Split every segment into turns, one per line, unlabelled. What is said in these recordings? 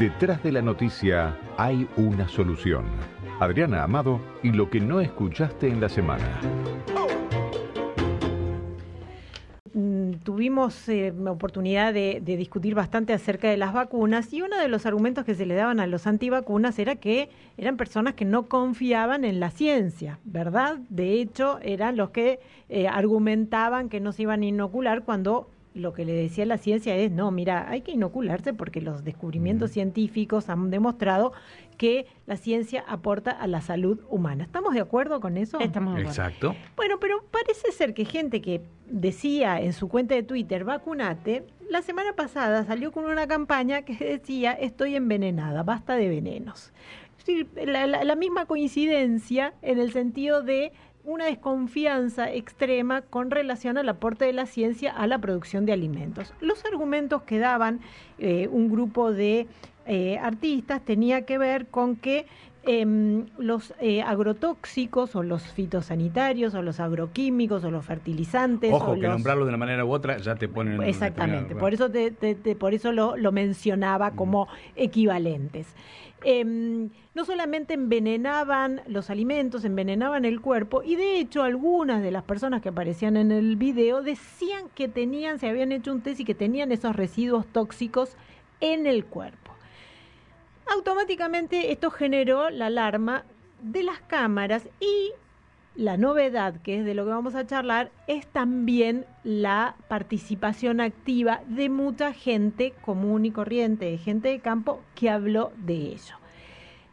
Detrás de la noticia hay una solución. Adriana Amado y lo que no escuchaste en la semana.
Mm, tuvimos eh, oportunidad de, discutir bastante acerca de las vacunas y uno de los argumentos que se le daban a los antivacunas era que eran personas que no confiaban en la ciencia, ¿verdad? De hecho, eran los que eh, argumentaban que no se iban a inocular cuando lo que le decía la ciencia es, no, mira, hay que inocularse porque los descubrimientos científicos han demostrado que la ciencia aporta a la salud humana. ¿Estamos de acuerdo con eso?
Estamos de
acuerdo. Exacto.
Bueno, pero parece ser que gente que decía en su cuenta de Twitter, vacunate, la semana pasada salió con una campaña que decía, estoy envenenada, basta de venenos. la, la misma coincidencia en el sentido de una desconfianza extrema con relación al aporte de la ciencia a la producción de alimentos. Los argumentos que daban eh, un grupo de eh, artistas tenía que ver con que em, los eh, agrotóxicos o los fitosanitarios o los agroquímicos o los fertilizantes.
Ojo,
que
nombrarlos de una manera u otra ya te ponen.
Exactamente, por eso, te, por eso lo, lo mencionaba como equivalentes. Em, no solamente envenenaban los alimentos, envenenaban el cuerpo y de hecho algunas de las personas que aparecían en el video decían que tenían, se habían hecho un test y que tenían esos residuos tóxicos en el cuerpo. Automáticamente esto generó la alarma de las cámaras y la novedad, que es de lo que vamos a charlar, es también la participación activa de mucha gente común y corriente, de gente de campo que habló de ello.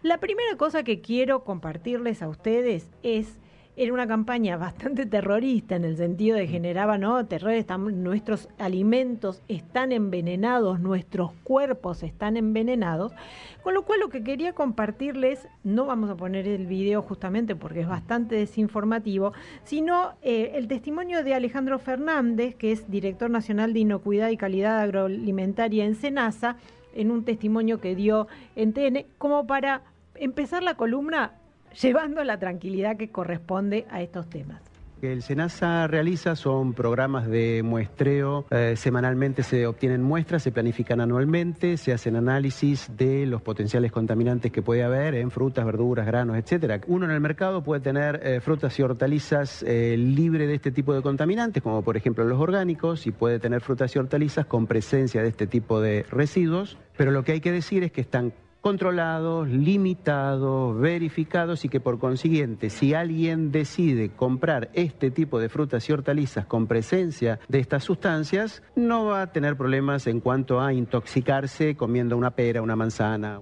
La primera cosa que quiero compartirles a ustedes es era una campaña bastante terrorista en el sentido de generaba no terror nuestros alimentos están envenenados nuestros cuerpos están envenenados. Con lo cual lo que quería compartirles no vamos a poner el video justamente porque es bastante desinformativo sino eh, el testimonio de Alejandro Fernández que es director nacional de inocuidad y calidad agroalimentaria en Senasa en un testimonio que dio en TN como para empezar la columna llevando la tranquilidad que corresponde a estos temas.
El SENASA realiza son programas de muestreo, eh, semanalmente se obtienen muestras, se planifican anualmente, se hacen análisis de los potenciales contaminantes que puede haber en frutas, verduras, granos, etcétera. Uno en el mercado puede tener eh, frutas y hortalizas eh, libres de este tipo de contaminantes, como por ejemplo los orgánicos, y puede tener frutas y hortalizas con presencia de este tipo de residuos, pero lo que hay que decir es que están controlados, limitados, verificados y que por consiguiente si alguien decide comprar este tipo de frutas y hortalizas con presencia de estas sustancias, no va a tener problemas en cuanto a intoxicarse comiendo una pera, una manzana.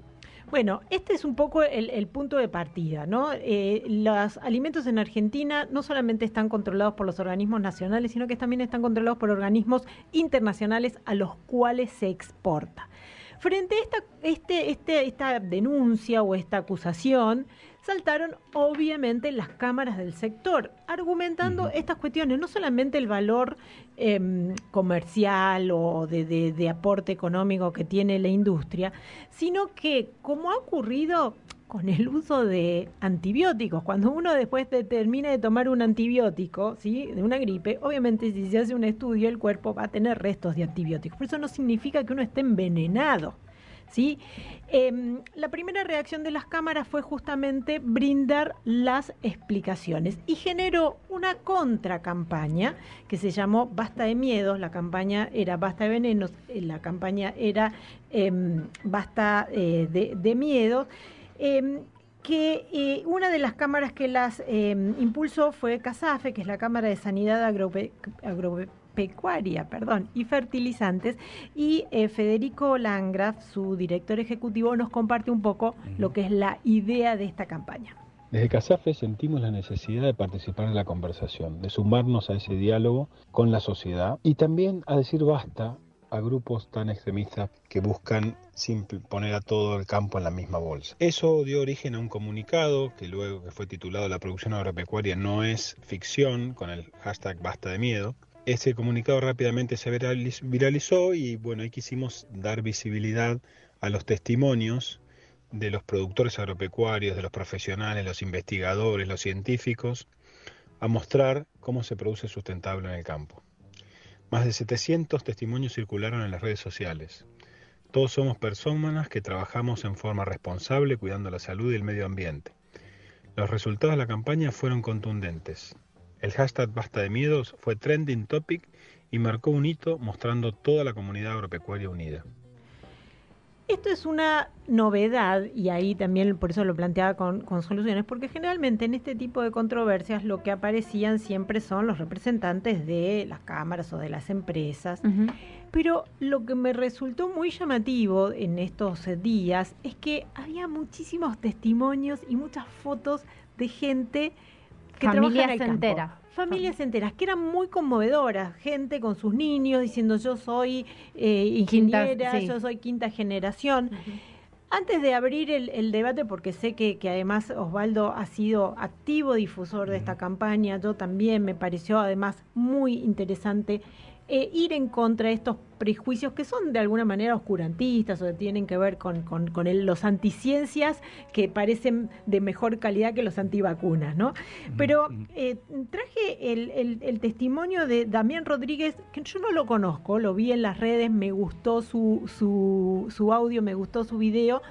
Bueno, este es un poco el, punto de partida, ¿no? Eh, los alimentos en Argentina no solamente están controlados por los organismos nacionales, sino que también están controlados por organismos internacionales a los cuales se exporta. Frente a esta, este, este, esta denuncia o esta acusación, saltaron obviamente las cámaras del sector, argumentando estas cuestiones, no solamente el valor em, comercial o de, de, aporte económico que tiene la industria, sino que, como ha ocurrido con el uso de antibióticos. Cuando uno después termina de tomar un antibiótico, ¿sí? de una gripe, obviamente si se hace un estudio el cuerpo va a tener restos de antibióticos. Pero eso no significa que uno esté envenenado. ¿sí? Em, la primera reacción de las cámaras fue justamente brindar las explicaciones y generó una contracampaña que se llamó Basta de Miedos, la campaña era Basta de Venenos, eh, la campaña era em, Basta eh, de Miedos Em, que eh, una de las cámaras que las em, impulsó fue CASAFE, que es la Cámara de Sanidad Agropecuaria perdón, y Fertilizantes, y eh, Federico Langraf, su director ejecutivo, nos comparte un poco lo que es la idea de esta campaña.
Desde CASAFE sentimos la necesidad de participar en la conversación, de sumarnos a ese diálogo con la sociedad y también a decir basta a grupos tan extremistas que buscan poner a todo el campo en la misma bolsa. Eso dio origen a un comunicado que luego que fue titulado La producción agropecuaria no es ficción con el hashtag basta de miedo. Ese comunicado rápidamente se viralizó y bueno, ahí quisimos dar visibilidad a los testimonios de los productores agropecuarios, de los profesionales, los investigadores, los científicos, a mostrar cómo se produce sustentable en el campo. Más de 700 testimonios circularon en las redes sociales. Todos somos personas que trabajamos en forma responsable cuidando la salud y el medio ambiente. Los resultados de la campaña fueron contundentes. El hashtag Basta de Miedos fue trending topic y marcó un hito mostrando toda la comunidad agropecuaria unida.
Esto es una novedad y ahí también por eso lo planteaba con, soluciones, porque generalmente en este tipo de controversias lo que aparecían siempre son los representantes de las cámaras o de las empresas. Pero lo que me resultó muy llamativo en estos días es que había muchísimos testimonios y muchas fotos de gente que trabaja en el campo familias enteras que eran muy conmovedoras, gente con sus niños diciendo yo soy eh, ingeniera, yo soy quinta generación. Antes de abrir el, debate, porque sé que, que, además Osvaldo ha sido activo difusor de esta campaña, yo también me pareció además muy interesante eh, ir en contra de estos prejuicios que son de alguna manera oscurantistas o que tienen que ver con, con, los anticiencias que parecen de mejor calidad que los antivacunas, ¿no? Pero eh, traje el, el, testimonio de Damián Rodríguez, que yo no lo conozco, lo vi en las redes, me gustó su, su, su audio, me gustó su video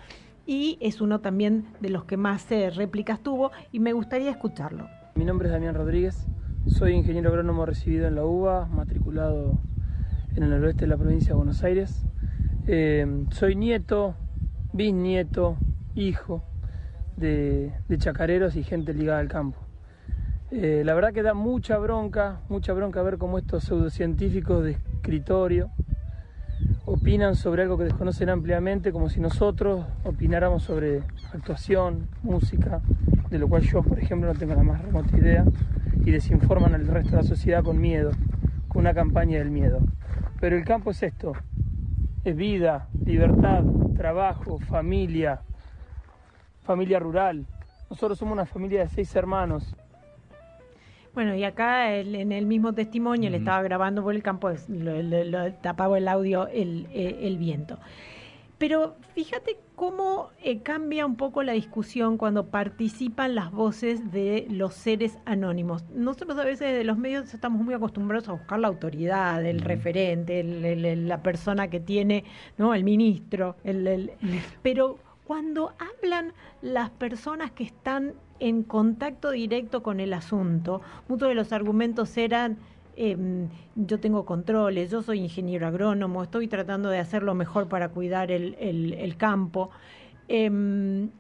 y es uno también de los que más eh, réplicas tuvo y me gustaría escucharlo.
Mi nombre es Damián Rodríguez, soy ingeniero agrónomo recibido en la UBA, matriculado en el noroeste de la provincia de Buenos Aires. Eh, soy nieto, bisnieto, hijo de, chacareros y gente ligada al campo. Eh, la verdad que da mucha bronca, mucha bronca ver cómo estos pseudocientíficos de escritorio opinan sobre algo que desconocen ampliamente, como si nosotros opináramos sobre actuación, música, de lo cual yo, por ejemplo, no tengo la más remota idea y desinforman al resto de la sociedad con miedo, con una campaña del miedo. Pero el campo es esto, es vida, libertad, trabajo, familia, familia rural. Nosotros somos una familia de seis hermanos.
Bueno, y acá en el mismo testimonio, le estaba grabando por el campo, lo, tapaba el audio el, eh, el viento. Pero fíjate cómo eh, cambia un poco la discusión cuando participan las voces de los seres anónimos. Nosotros a veces de los medios estamos muy acostumbrados a buscar la autoridad, el referente, la persona que tiene, ¿no? El ministro, el, pero cuando hablan las personas que están en contacto directo con el asunto, muchos de los argumentos eran Em, yo tengo controles, yo soy ingeniero agrónomo, estoy tratando de hacer lo mejor para cuidar el, el, campo. Em,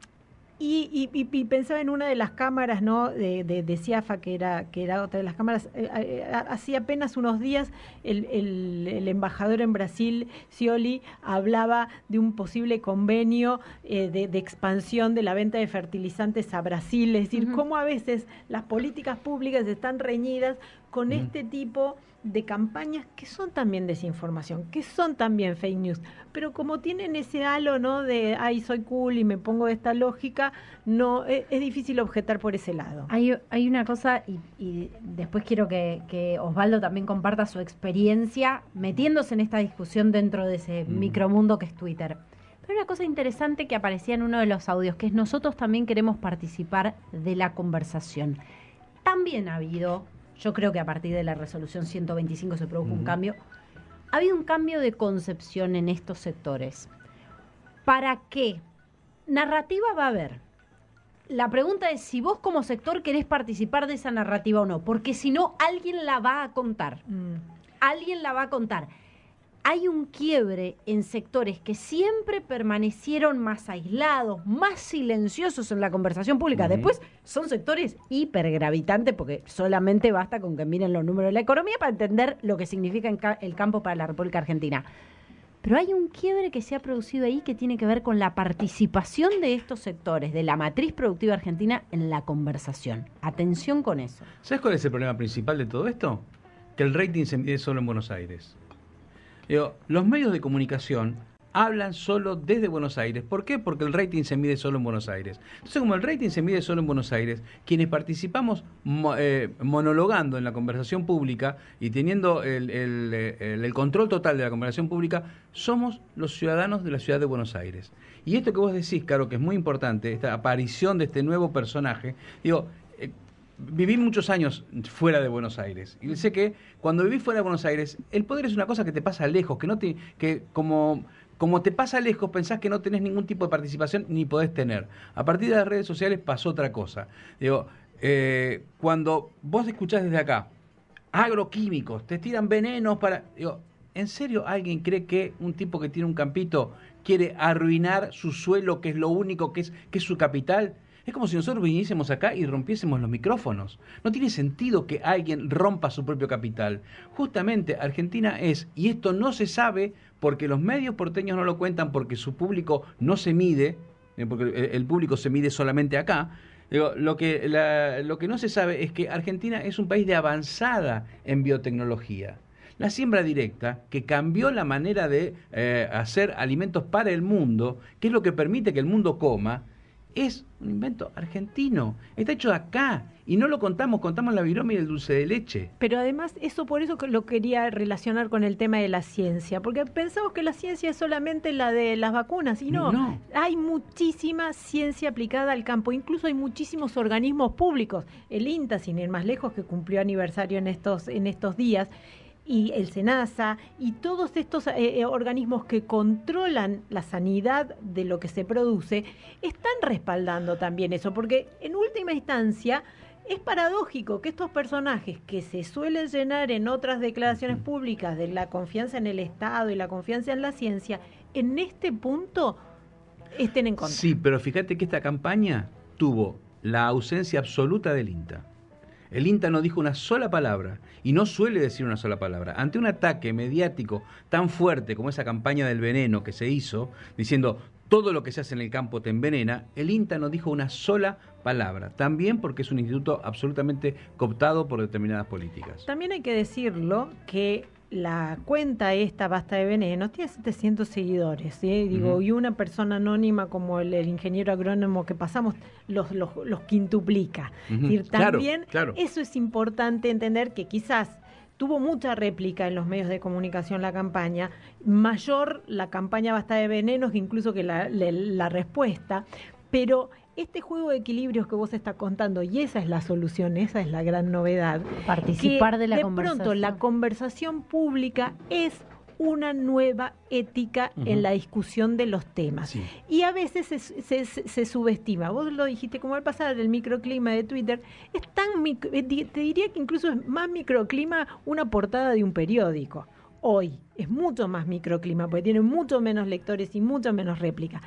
y, y, pensaba en una de las cámaras ¿no? de, de, CIAFA, que era, que era otra de las cámaras. Eh, eh, hacía apenas unos días el, el, embajador en Brasil, Scioli, hablaba de un posible convenio eh, de, de, expansión de la venta de fertilizantes a Brasil. Es decir, cómo a veces las políticas públicas están reñidas con este tipo de campañas que son también desinformación, que son también fake news, pero como tienen ese halo, ¿no? De, ay, soy cool y me pongo de esta lógica, no es, difícil objetar por ese lado.
Hay, hay una cosa, y, después quiero que, Osvaldo también comparta su experiencia metiéndose en esta discusión dentro de ese micromundo que es Twitter. Pero una cosa interesante que aparecía en uno de los audios, que es nosotros también queremos participar de la conversación. También ha habido yo creo que a partir de la resolución 125 se produjo un cambio. Ha habido un cambio de concepción en estos sectores. ¿Para qué? Narrativa va a haber. La pregunta es si vos como sector querés participar de esa narrativa o no, porque si no, alguien la va a contar. Mm. Alguien la va a contar hay un quiebre en sectores que siempre permanecieron más aislados, más silenciosos en la conversación pública. Después son sectores hipergravitantes porque solamente basta con que miren los números de la economía para entender lo que significa el campo para la República Argentina. Pero hay un quiebre que se ha producido ahí que tiene que ver con la participación de estos sectores, de la matriz productiva argentina en la conversación. Atención con eso.
¿Sabes cuál es el problema principal de todo esto? Que el rating se mide solo en Buenos Aires los medios de comunicación hablan solo desde Buenos Aires. ¿Por qué? Porque el rating se mide solo en Buenos Aires. Entonces, como el rating se mide solo en Buenos Aires, quienes participamos eh, monologando en la conversación pública y teniendo el, el, control total de la conversación pública, somos los ciudadanos de la ciudad de Buenos Aires. Y esto que vos decís, Caro, que es muy importante, esta aparición de este nuevo personaje, digo, viví muchos años fuera de Buenos Aires y sé que cuando viví fuera de Buenos Aires el poder es una cosa que te pasa lejos que no te que como como te pasa lejos, pensás que no tenés ningún tipo de participación ni podés tener. A partir de las redes sociales pasó otra cosa. Digo, eh, cuando vos escuchás desde acá, agroquímicos, te tiran venenos para... Digo, ¿en serio alguien cree que un tipo que tiene un campito quiere arruinar su suelo, que es lo único que es, que es su capital? Es como si nosotros viniésemos acá y rompiésemos los micrófonos. No tiene sentido que alguien rompa su propio capital. Justamente Argentina es, y esto no se sabe porque los medios porteños no lo cuentan, porque su público no se mide, eh, porque el público se mide solamente acá. lo, que, lo que no se sabe es que Argentina es un país de avanzada en biotecnología. La siembra directa, que cambió la manera de eh, hacer alimentos para el mundo, que es lo que permite que el mundo coma, es un invento argentino. Está hecho acá. Y no lo contamos, contamos la viroma y el dulce de leche.
Pero además, eso por eso lo quería relacionar con el tema de la ciencia. Porque pensamos que la ciencia es solamente la de las vacunas. Y no, no. hay muchísima ciencia aplicada al campo. Incluso hay muchísimos organismos públicos. El INTA, sin ir más lejos, que cumplió aniversario en estos, en estos días y el SENASA y todos estos eh, eh, organismos que controlan la sanidad de lo que se produce, están respaldando también eso, porque en última instancia es paradójico que estos personajes que se suelen llenar en otras declaraciones públicas de la confianza en el Estado y la confianza en la ciencia, en este punto estén en contra.
Sí, pero fíjate que esta campaña tuvo la ausencia absoluta del INTA. El INTA no dijo una sola palabra y no suele decir una sola palabra. Ante un ataque mediático tan fuerte como esa campaña del veneno que se hizo, diciendo todo lo que se hace en el campo te envenena, el INTA no dijo una sola palabra. También porque es un instituto absolutamente cooptado por determinadas políticas.
También hay que decirlo que la cuenta esta, Basta de Veneno, tiene 700 seguidores, Digo, y una persona anónima como el, ingeniero agrónomo que pasamos los, los, quintuplica. también eso es importante entender que quizás tuvo mucha réplica en los medios de comunicación la campaña, mayor la campaña Basta de Venenos que incluso que la, la respuesta, pero este juego de equilibrios que vos estás contando, y esa es la solución, esa es la gran novedad.
Participar de la
de
conversación.
pronto la conversación pública es una nueva ética en la discusión de los temas. Y a veces se, subestima. Vos lo dijiste como al pasar del microclima de Twitter, es tan eh, te diría que incluso es más microclima una portada de un periódico. Hoy es mucho más microclima, porque tiene mucho menos lectores y mucho menos réplica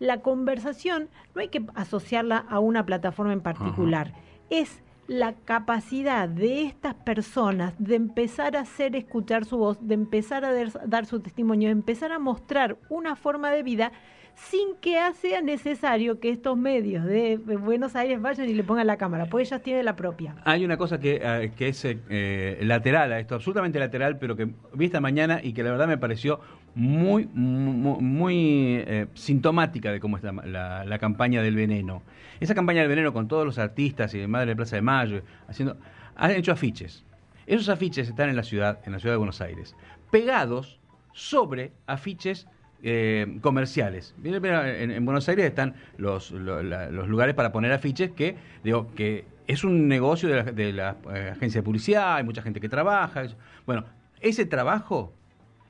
la conversación no hay que asociarla a una plataforma en particular, es la capacidad de estas personas de empezar a hacer escuchar su voz, de empezar a dar su testimonio, de empezar a mostrar una forma de vida sin que sea necesario que estos medios de Buenos Aires vayan y le pongan la cámara, porque ellas tienen la propia.
Hay una cosa que, eh, que es eh, lateral a esto, absolutamente lateral, pero que vi esta mañana y que la verdad me pareció muy, muy, eh, sintomática de cómo está la, la, campaña del veneno. Esa campaña del veneno con todos los artistas y de Madre de Plaza de Mayo, haciendo, han hecho afiches. Esos afiches están en la ciudad, en la ciudad de Buenos Aires, pegados sobre afiches eh, comerciales. En, Buenos Aires están los, los, lugares para poner afiches que, digo, que es un negocio de la, de la eh, agencia de publicidad, hay mucha gente que trabaja. Bueno, ese trabajo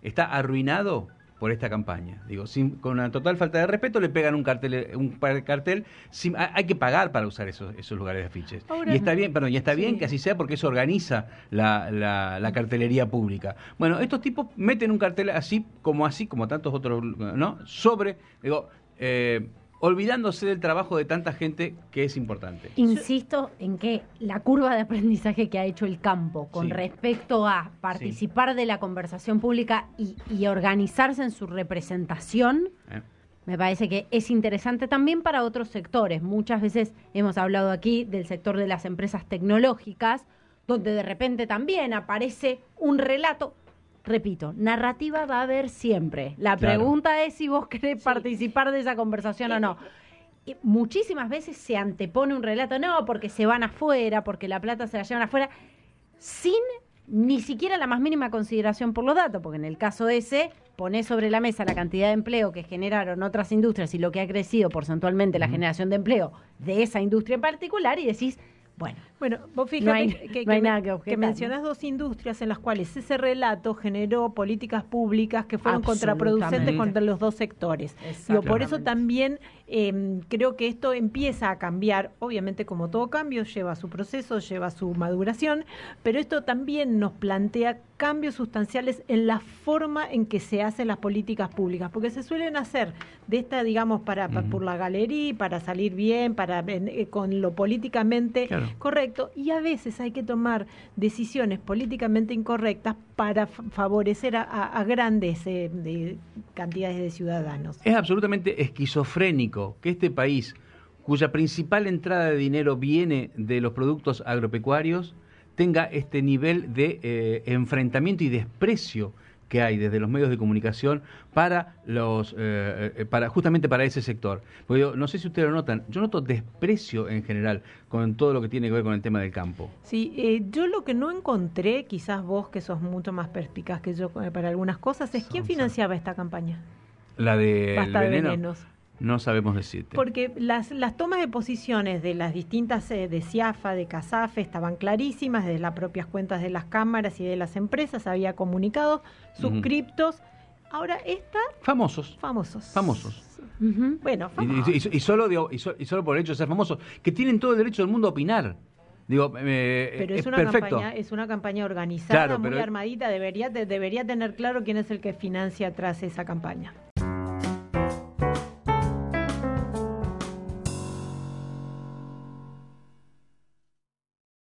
está arruinado por esta campaña. Digo, sin, con una total falta de respeto le pegan un cartel, un cartel, hay que pagar para usar esos, esos lugares de afiches. y está bien, perdón, y está bien que así sea porque eso organiza la, la, cartelería pública. Bueno, estos tipos meten un cartel así como así, como tantos otros, ¿no? Sobre, digo, eh, olvidándose del trabajo de tanta gente que es importante.
Insisto en que la curva de aprendizaje que ha hecho el campo con respecto a participar de la conversación pública y, organizarse en su representación, eh. me parece que es interesante también para otros sectores. Muchas veces hemos hablado aquí del sector de las empresas tecnológicas, donde de repente también aparece un relato repito, narrativa va a haber siempre. La pregunta es si vos querés participar de esa conversación o no. muchísimas veces se antepone un relato, no, porque se van afuera, porque la plata se la llevan afuera, sin ni siquiera la más mínima consideración por los datos, porque en el caso ese, ponés sobre la mesa la cantidad de empleo que generaron otras industrias y lo que ha crecido porcentualmente la generación de empleo de esa industria en particular y decís, Bueno,
Bueno, vos fíjate
No hay-
que,
no hay
que-
nada que objetar,
mencionás dos industrias en las cuales ese relato generó políticas públicas que fueron contraproducentes contra los dos sectores. Digo, por eso también eh, creo que esto empieza a cambiar. Obviamente, como todo cambio, lleva su proceso, lleva su maduración, pero esto también nos plantea cambios sustanciales en la forma en que se hacen las políticas públicas, porque se suelen hacer de esta, digamos, para, pa- por la galería, para salir bien, para eh, con lo políticamente
Claro.
correcto, y a veces hay que tomar decisiones políticamente incorrectas para fa- favorecer a, a- a grandes eh, de cantidades de ciudadanos.
Es absolutamente esquizofrénico que este país, cuya principal entrada de dinero viene de los productos agropecuarios, tenga este nivel de eh, enfrentamiento y desprecio que hay desde los medios de comunicación para los eh, eh, para justamente para ese sector. Porque yo, no sé si ustedes lo notan, yo noto desprecio en general con todo lo que tiene que ver con el tema del campo.
Sí, eh, yo lo que no encontré, quizás vos que sos mucho más perspicaz que yo eh, para algunas cosas, es quién financiaba esta campaña.
La de
Basta de
veneno,
venenos.
No sabemos decirte.
Porque las, las tomas de posiciones de las distintas, eh, de CIAFA, de CASAFE, estaban clarísimas, de las propias cuentas de las cámaras y de las empresas, había comunicados, suscriptos. Ahora esta,
Famosos,
famosos.
famosos.
Bueno,
Y,
famosos.
y- y solo, digo, y, so- y solo por el hecho de ser famosos, que tienen todo el derecho del mundo a opinar. Digo, eh,
pero
es
es una,
perfecto.
campaña, es una campaña organizada,
Claro,
muy
pero-
armadita, debería, de- debería tener claro quién es el que financia tras esa campaña.